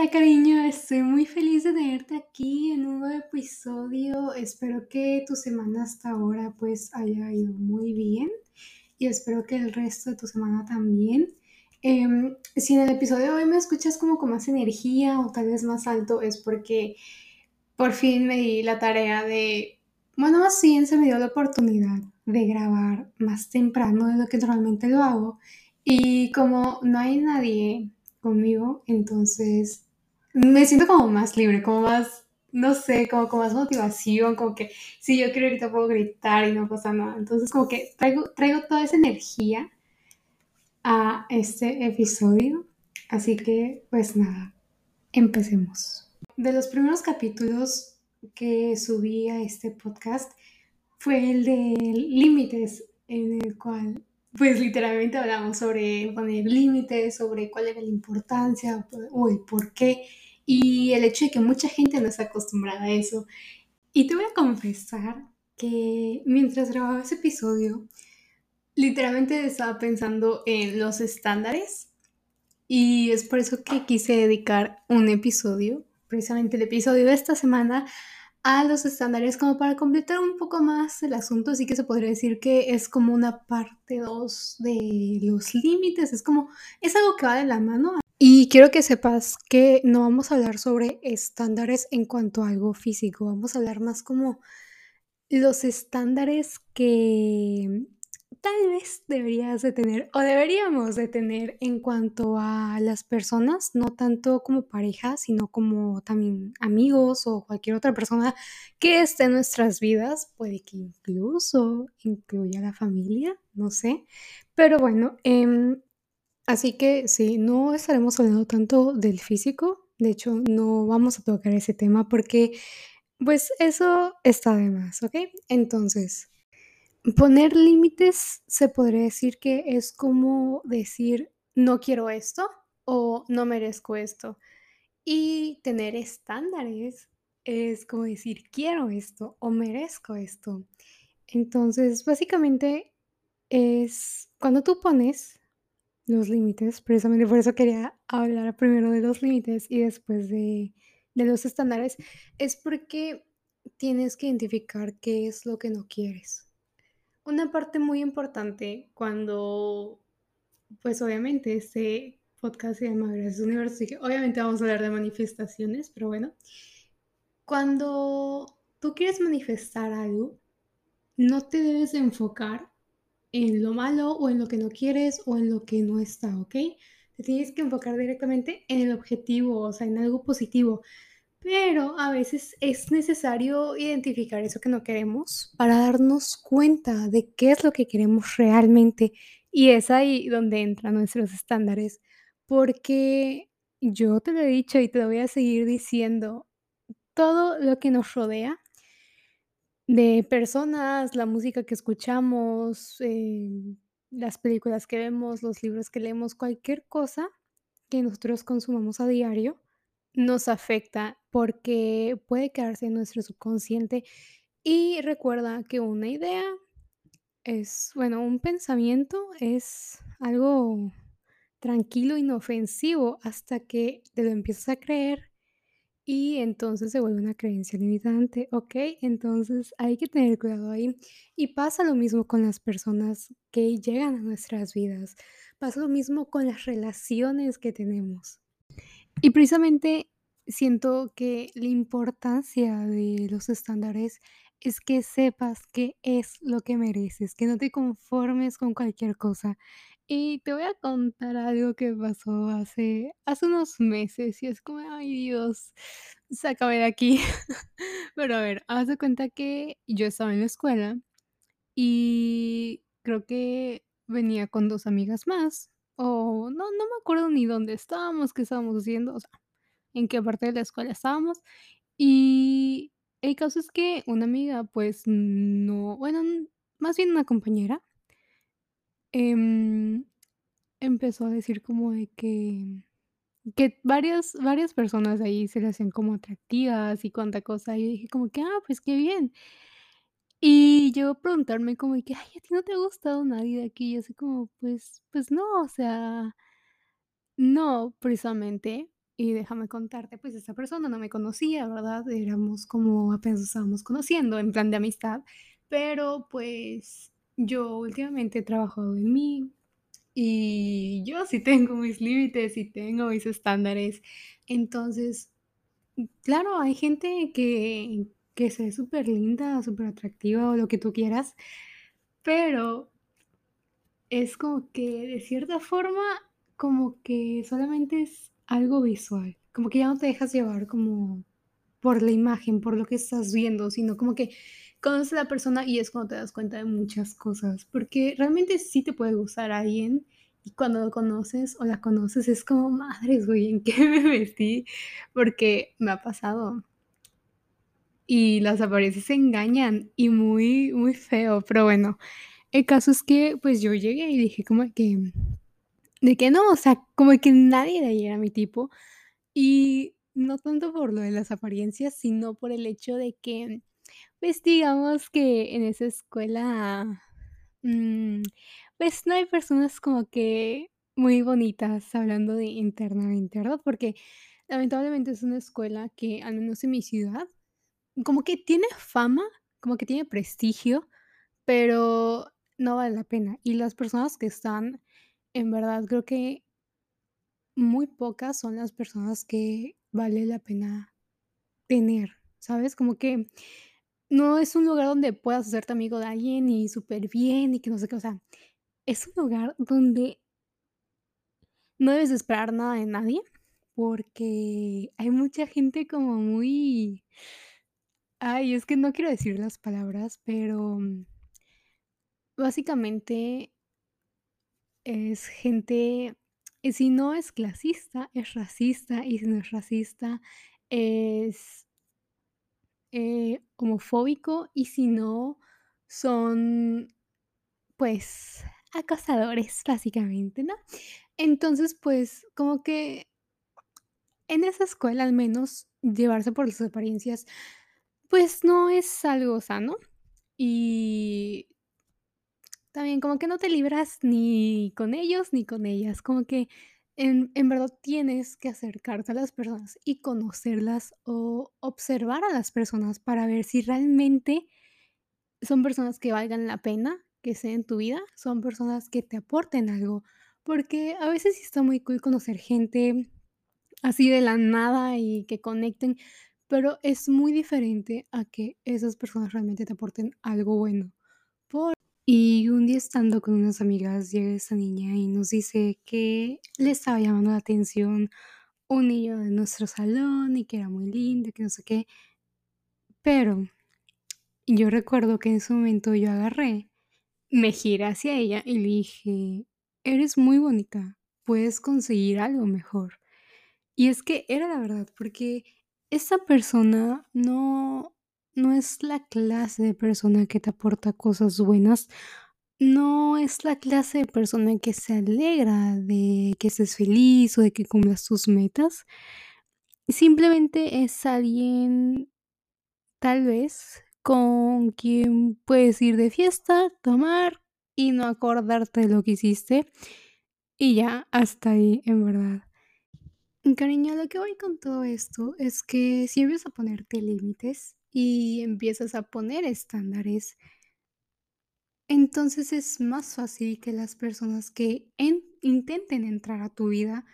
Hola cariño, estoy muy feliz de tenerte aquí en un nuevo episodio. Espero que tu semana hasta ahora pues haya ido muy bien y espero que el resto de tu semana también. Em, si en el episodio de hoy me escuchas como con más energía o tal vez más alto es porque por fin me di la tarea de, bueno, más bien se me dio la oportunidad de grabar más temprano de lo que normalmente lo hago y como no hay nadie conmigo, entonces me siento como más libre, como más, no sé, como con más motivación, como que si yo quiero ahorita puedo gritar y no pasa nada. Entonces como que traigo, traigo toda esa energía a este episodio. Así que pues nada, empecemos. De los primeros capítulos que subí a este podcast fue el de límites, en el cual pues literalmente hablamos sobre poner límites, sobre cuál era la importancia o por qué y el hecho de que mucha gente no está acostumbrada a eso. Y te voy a confesar que mientras grababa ese episodio, literalmente estaba pensando en los estándares y es por eso que quise dedicar un episodio, precisamente el episodio de esta semana, a los estándares como para completar un poco más el asunto, así que se podría decir que es como una parte 2 de los límites, es como, es algo que va de la mano. Y quiero que sepas que no vamos a hablar sobre estándares en cuanto a algo físico, vamos a hablar más como los estándares que tal vez deberías de tener o deberíamos de tener en cuanto a las personas, no tanto como pareja, sino como también amigos o cualquier otra persona que esté en nuestras vidas, puede que incluso incluya la familia, no sé, pero bueno, em, así que sí, no estaremos hablando tanto del físico, de hecho no vamos a tocar ese tema porque pues eso está de más, ¿ok? Entonces... Poner límites se podría decir que es como decir no quiero esto o no merezco esto. Y tener estándares es como decir quiero esto o merezco esto. Entonces, básicamente es cuando tú pones los límites, precisamente por eso quería hablar primero de los límites y después de, de los estándares, es porque tienes que identificar qué es lo que no quieres. Una parte muy importante cuando, pues obviamente este podcast se llama Gracias Universo, que obviamente vamos a hablar de manifestaciones, pero bueno, cuando tú quieres manifestar algo, no te debes enfocar en lo malo o en lo que no quieres o en lo que no está, ¿ok? Te tienes que enfocar directamente en el objetivo, o sea, en algo positivo. Pero a veces es necesario identificar eso que no queremos para darnos cuenta de qué es lo que queremos realmente. Y es ahí donde entran nuestros estándares. Porque yo te lo he dicho y te lo voy a seguir diciendo, todo lo que nos rodea, de personas, la música que escuchamos, eh, las películas que vemos, los libros que leemos, cualquier cosa que nosotros consumamos a diario, nos afecta porque puede quedarse en nuestro subconsciente y recuerda que una idea es, bueno, un pensamiento es algo tranquilo, inofensivo, hasta que te lo empiezas a creer y entonces se vuelve una creencia limitante, ¿ok? Entonces hay que tener cuidado ahí. Y pasa lo mismo con las personas que llegan a nuestras vidas, pasa lo mismo con las relaciones que tenemos. Y precisamente siento que la importancia de los estándares es que sepas qué es lo que mereces, que no te conformes con cualquier cosa. Y te voy a contar algo que pasó hace, hace unos meses y es como, ay Dios, sácame de aquí. Pero a ver, haz de cuenta que yo estaba en la escuela y creo que venía con dos amigas más o no, no me acuerdo ni dónde estábamos, qué estábamos haciendo, o sea, en qué parte de la escuela estábamos. Y el caso es que una amiga, pues no, bueno, más bien una compañera, em, empezó a decir como de que, que varias, varias personas ahí se le hacían como atractivas y cuánta cosa. Y yo dije como que, ah, pues qué bien. Y yo preguntarme como de que, ay, a ti no te ha gustado nadie de aquí. Y así como, pues, pues no, o sea, no, precisamente. Y déjame contarte, pues esta persona no me conocía, ¿verdad? Éramos como apenas estábamos conociendo en plan de amistad, pero pues yo últimamente he trabajado en mí y yo sí tengo mis límites y tengo mis estándares. Entonces, claro, hay gente que, que se ve súper linda, súper atractiva o lo que tú quieras, pero es como que de cierta forma, como que solamente es algo visual, como que ya no te dejas llevar como por la imagen, por lo que estás viendo, sino como que conoces a la persona y es cuando te das cuenta de muchas cosas, porque realmente sí te puede gustar a alguien y cuando lo conoces o la conoces es como, madres, güey, ¿en qué me metí? Porque me ha pasado. Y las apariencias engañan y muy, muy feo, pero bueno, el caso es que pues yo llegué y dije como que, de que no, o sea, como que nadie de ahí era mi tipo y no tanto por lo de las apariencias, sino por el hecho de que, pues digamos que en esa escuela, mm, pues no hay personas como que muy bonitas hablando de internamente, ¿verdad? Porque lamentablemente es una escuela que, al menos en mi ciudad, como que tiene fama, como que tiene prestigio, pero no vale la pena. Y las personas que están, en verdad, creo que muy pocas son las personas que vale la pena tener, ¿sabes? Como que no es un lugar donde puedas hacerte amigo de alguien y súper bien y que no sé qué, o sea, es un lugar donde no debes de esperar nada de nadie porque hay mucha gente como muy Ay, es que no quiero decir las palabras, pero, básicamente es gente, y si no es clasista, es racista, y si no es racista, es eh, homofóbico, y si no, son, pues, acosadores, básicamente, ¿no? Entonces, pues, como que en esa escuela, al menos, llevarse por las apariencias, pues, no es algo sano, y también como que no te libras ni con ellos ni con ellas, como que en en verdad tienes que acercarte a las personas y conocerlas o observar a las personas para ver si realmente son personas que valgan la pena que en tu vida, son personas que te aporten algo, porque a veces está muy cool conocer gente así de la nada y que conecten, pero es muy diferente a que esas personas realmente te aporten algo bueno. Y un día estando con unas amigas llega esta niña y nos dice que le estaba llamando la atención un niño de nuestro salón y que era muy lindo, que no sé qué. Pero yo recuerdo que en ese momento yo agarré, me giré hacia ella y le dije, eres muy bonita, puedes conseguir algo mejor. Y es que era la verdad, porque esa persona no, no es la clase de persona que te aporta cosas buenas, no es la clase de persona que se alegra de que estés feliz o de que cumplas tus metas. Simplemente es alguien, tal vez, con quien puedes ir de fiesta, tomar y no acordarte de lo que hiciste. Y ya, hasta ahí, en verdad. Cariño, lo que voy con todo esto es que si empiezas a ponerte límites y empiezas a poner estándares, entonces es más fácil que las personas que en- intenten entrar a tu vida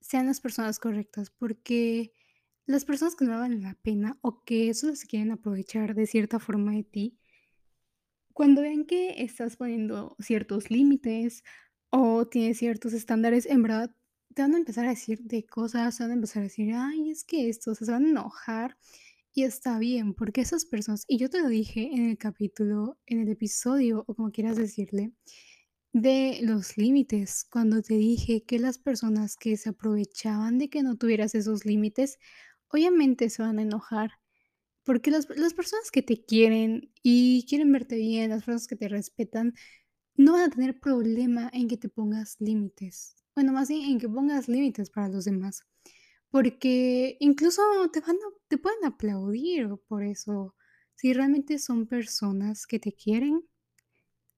sean las personas correctas, porque las personas que no valen la pena o que solo se quieren aprovechar de cierta forma de ti, cuando ven que estás poniendo ciertos límites o tienes ciertos estándares, en verdad te van a empezar a decir de cosas, te van a empezar a decir, ay, es que esto, o sea, se van a enojar está bien, porque esas personas, y yo te lo dije en el capítulo, en el episodio, o como quieras decirle, de los límites, cuando te dije que las personas que se aprovechaban de que no tuvieras esos límites, obviamente se van a enojar, porque las, las personas que te quieren y quieren verte bien, las personas que te respetan, no van a tener problema en que te pongas límites. Bueno, más bien en que pongas límites para los demás. Porque incluso te van a te pueden aplaudir por eso. Si realmente son personas que te quieren,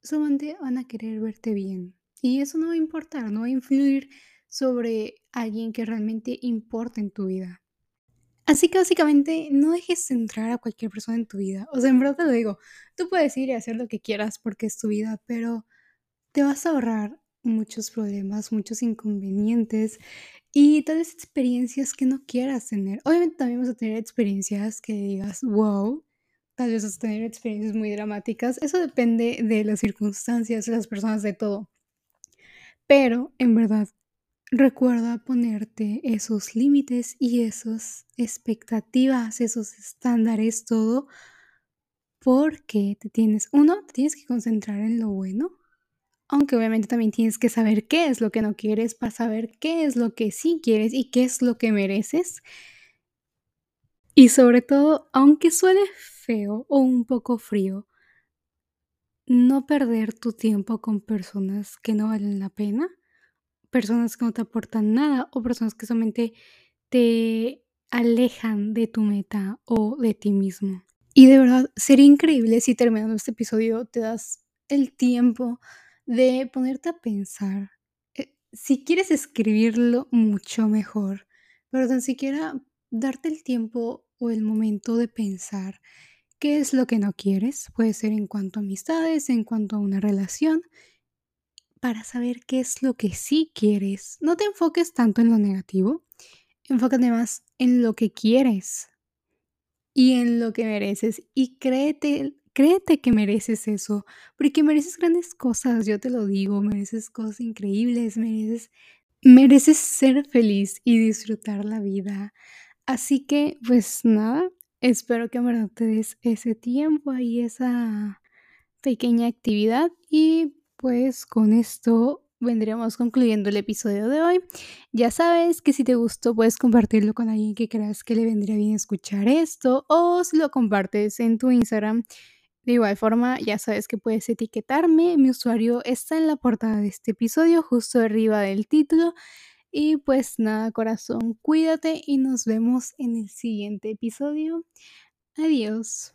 solamente van a querer verte bien. Y eso no va a importar, no va a influir sobre alguien que realmente importa en tu vida. Así que básicamente no dejes entrar a cualquier persona en tu vida. O sea, en verdad te lo digo, tú puedes ir y hacer lo que quieras porque es tu vida, pero te vas a ahorrar muchos problemas, muchos inconvenientes y tal experiencias que no quieras tener. Obviamente también vas a tener experiencias que digas, wow, tal vez vas a tener experiencias muy dramáticas. Eso depende de las circunstancias, de las personas, de todo. Pero en verdad, recuerda ponerte esos límites y esas expectativas, esos estándares, todo, porque te tienes, uno, te tienes que concentrar en lo bueno, aunque obviamente también tienes que saber qué es lo que no quieres para saber qué es lo que sí quieres y qué es lo que mereces. Y sobre todo, aunque suene feo o un poco frío, no perder tu tiempo con personas que no valen la pena, personas que no te aportan nada o personas que solamente te alejan de tu meta o de ti mismo. Y de verdad, sería increíble si terminando este episodio te das el tiempo de ponerte a pensar. Eh, si quieres escribirlo, mucho mejor, pero tan siquiera darte el tiempo o el momento de pensar qué es lo que no quieres, puede ser en cuanto a amistades, en cuanto a una relación, para saber qué es lo que sí quieres. No te enfoques tanto en lo negativo, enfócate más en lo que quieres y en lo que mereces y créete Créete que mereces eso, porque mereces grandes cosas, yo te lo digo, mereces cosas increíbles, mereces, mereces ser feliz y disfrutar la vida. Así que, pues nada, espero que en te des ese tiempo y esa pequeña actividad y pues con esto vendríamos concluyendo el episodio de hoy. Ya sabes que si te gustó puedes compartirlo con alguien que creas que le vendría bien escuchar esto o si lo compartes en tu Instagram de igual forma, ya sabes que puedes etiquetarme. Mi usuario está en la portada de este episodio, justo arriba del título. Y pues nada, corazón, cuídate y nos vemos en el siguiente episodio. Adiós.